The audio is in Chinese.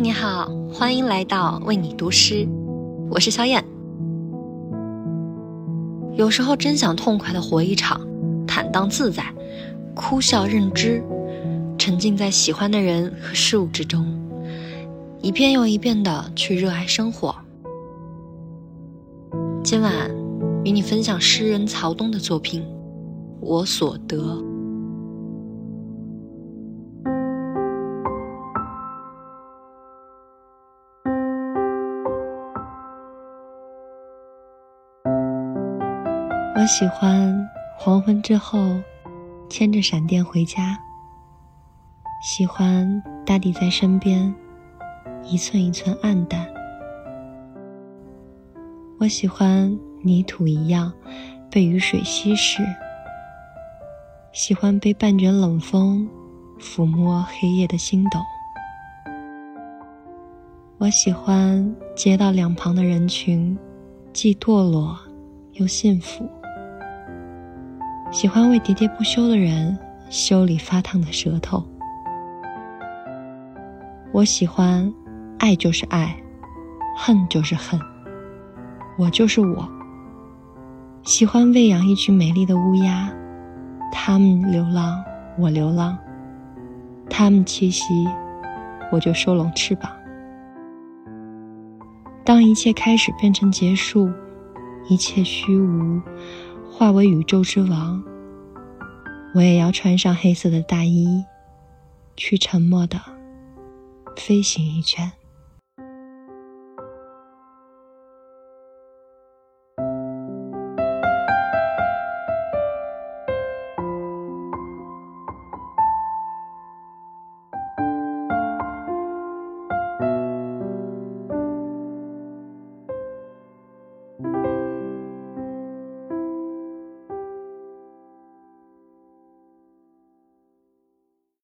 你好，欢迎来到为你读诗，我是小燕。有时候真想痛快的活一场，坦荡自在，哭笑认知，沉浸在喜欢的人和事物之中，一遍又一遍的去热爱生活。今晚与你分享诗人曹东的作品《我所得》。我喜欢黄昏之后，牵着闪电回家。喜欢大地在身边，一寸一寸暗淡。我喜欢泥土一样被雨水稀释。喜欢被半卷冷风抚摸黑夜的星斗。我喜欢街道两旁的人群，既堕落又幸福。喜欢为喋喋不休的人修理发烫的舌头。我喜欢，爱就是爱，恨就是恨。我就是我。喜欢喂养一群美丽的乌鸦，它们流浪，我流浪。它们栖息，我就收拢翅膀。当一切开始变成结束，一切虚无。化为宇宙之王，我也要穿上黑色的大衣，去沉默的飞行一圈。